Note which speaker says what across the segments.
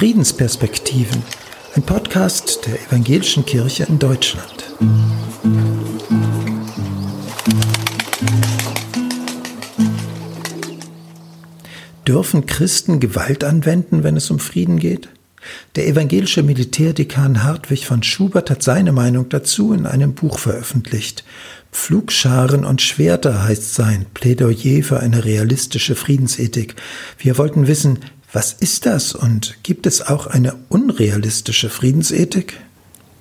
Speaker 1: Friedensperspektiven, ein Podcast der Evangelischen Kirche in Deutschland. Dürfen Christen Gewalt anwenden, wenn es um Frieden geht? Der evangelische Militärdekan Hartwig von Schubert hat seine Meinung dazu in einem Buch veröffentlicht. Pflugscharen und Schwerter heißt sein Plädoyer für eine realistische Friedensethik. Wir wollten wissen, was ist das und gibt es auch eine unrealistische Friedensethik?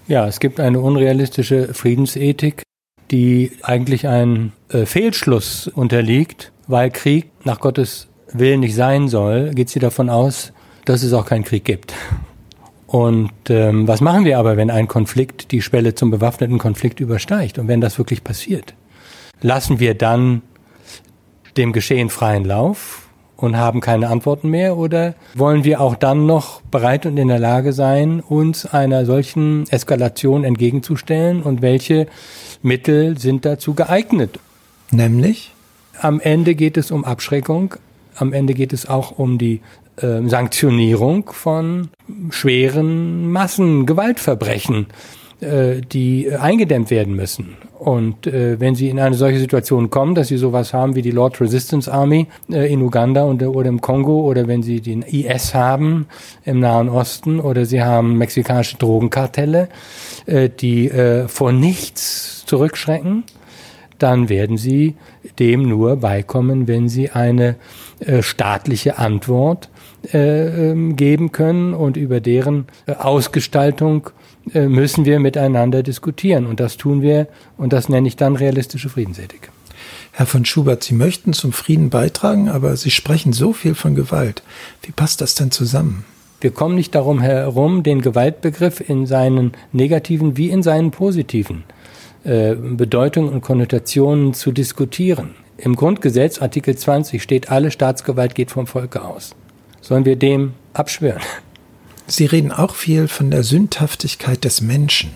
Speaker 2: Ja, es gibt eine unrealistische Friedensethik, die eigentlich ein äh, Fehlschluss unterliegt, weil Krieg nach Gottes Willen nicht sein soll, geht sie davon aus, dass es auch keinen Krieg gibt. Und ähm, was machen wir aber, wenn ein Konflikt die Schwelle zum bewaffneten Konflikt übersteigt und wenn das wirklich passiert? Lassen wir dann dem Geschehen freien Lauf und haben keine Antworten mehr oder wollen wir auch dann noch bereit und in der Lage sein, uns einer solchen Eskalation entgegenzustellen und welche Mittel sind dazu geeignet?
Speaker 1: Nämlich?
Speaker 2: Am Ende geht es um Abschreckung, am Ende geht es auch um die äh, Sanktionierung von schweren Massengewaltverbrechen, äh, die eingedämmt werden müssen. Und äh, wenn Sie in eine solche Situation kommen, dass Sie sowas haben wie die Lord Resistance Army äh, in Uganda und, oder im Kongo oder wenn Sie den IS haben im Nahen Osten oder Sie haben mexikanische Drogenkartelle, äh, die äh, vor nichts zurückschrecken, dann werden Sie dem nur beikommen, wenn Sie eine äh, staatliche Antwort äh, ähm, geben können und über deren äh, Ausgestaltung äh, müssen wir miteinander diskutieren. Und das tun wir und das nenne ich dann realistische Friedensethik.
Speaker 1: Herr von Schubert, Sie möchten zum Frieden beitragen, aber Sie sprechen so viel von Gewalt. Wie passt das denn zusammen?
Speaker 2: Wir kommen nicht darum herum, den Gewaltbegriff in seinen negativen wie in seinen positiven äh, Bedeutungen und Konnotationen zu diskutieren. Im Grundgesetz, Artikel 20, steht, alle Staatsgewalt geht vom Volke aus. Sollen wir dem abschwören?
Speaker 1: Sie reden auch viel von der Sündhaftigkeit des Menschen.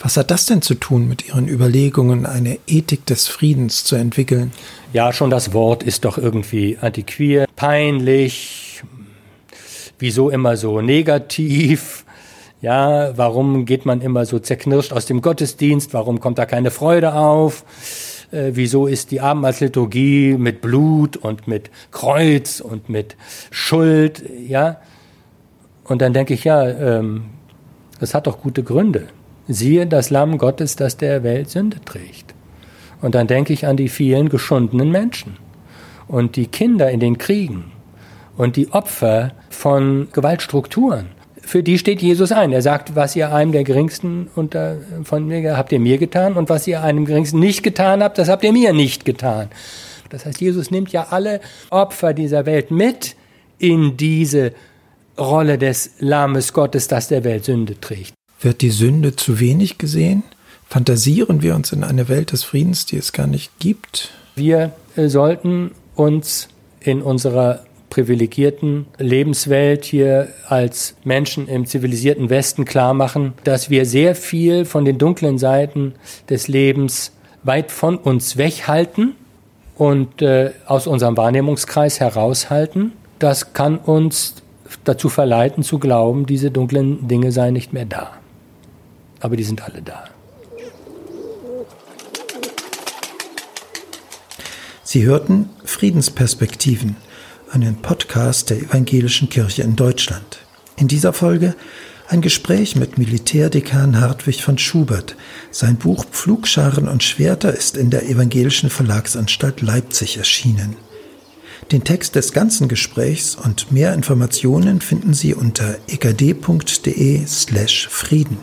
Speaker 1: Was hat das denn zu tun mit Ihren Überlegungen, eine Ethik des Friedens zu entwickeln?
Speaker 2: Ja, schon das Wort ist doch irgendwie antiquiert, peinlich, wieso immer so negativ? Ja, warum geht man immer so zerknirscht aus dem Gottesdienst? Warum kommt da keine Freude auf? Äh, wieso ist die Abendmahlsliturgie mit Blut und mit Kreuz und mit Schuld? Ja, und dann denke ich, ja, ähm, das hat doch gute Gründe. Siehe das Lamm Gottes, das der Welt Sünde trägt. Und dann denke ich an die vielen geschundenen Menschen und die Kinder in den Kriegen und die Opfer von Gewaltstrukturen. Für die steht Jesus ein. Er sagt, was ihr einem der Geringsten unter, von mir habt ihr mir getan und was ihr einem Geringsten nicht getan habt, das habt ihr mir nicht getan. Das heißt, Jesus nimmt ja alle Opfer dieser Welt mit in diese Rolle des Lammes Gottes, das der Welt Sünde trägt.
Speaker 1: Wird die Sünde zu wenig gesehen? Fantasieren wir uns in eine Welt des Friedens, die es gar nicht gibt?
Speaker 2: Wir sollten uns in unserer privilegierten Lebenswelt hier als Menschen im zivilisierten Westen klar machen, dass wir sehr viel von den dunklen Seiten des Lebens weit von uns weghalten und äh, aus unserem Wahrnehmungskreis heraushalten. Das kann uns dazu verleiten zu glauben, diese dunklen Dinge seien nicht mehr da. Aber die sind alle da.
Speaker 1: Sie hörten Friedensperspektiven, einen Podcast der Evangelischen Kirche in Deutschland. In dieser Folge ein Gespräch mit Militärdekan Hartwig von Schubert. Sein Buch Pflugscharen und Schwerter ist in der Evangelischen Verlagsanstalt Leipzig erschienen. Den Text des ganzen Gesprächs und mehr Informationen finden Sie unter ekd.de slash Frieden.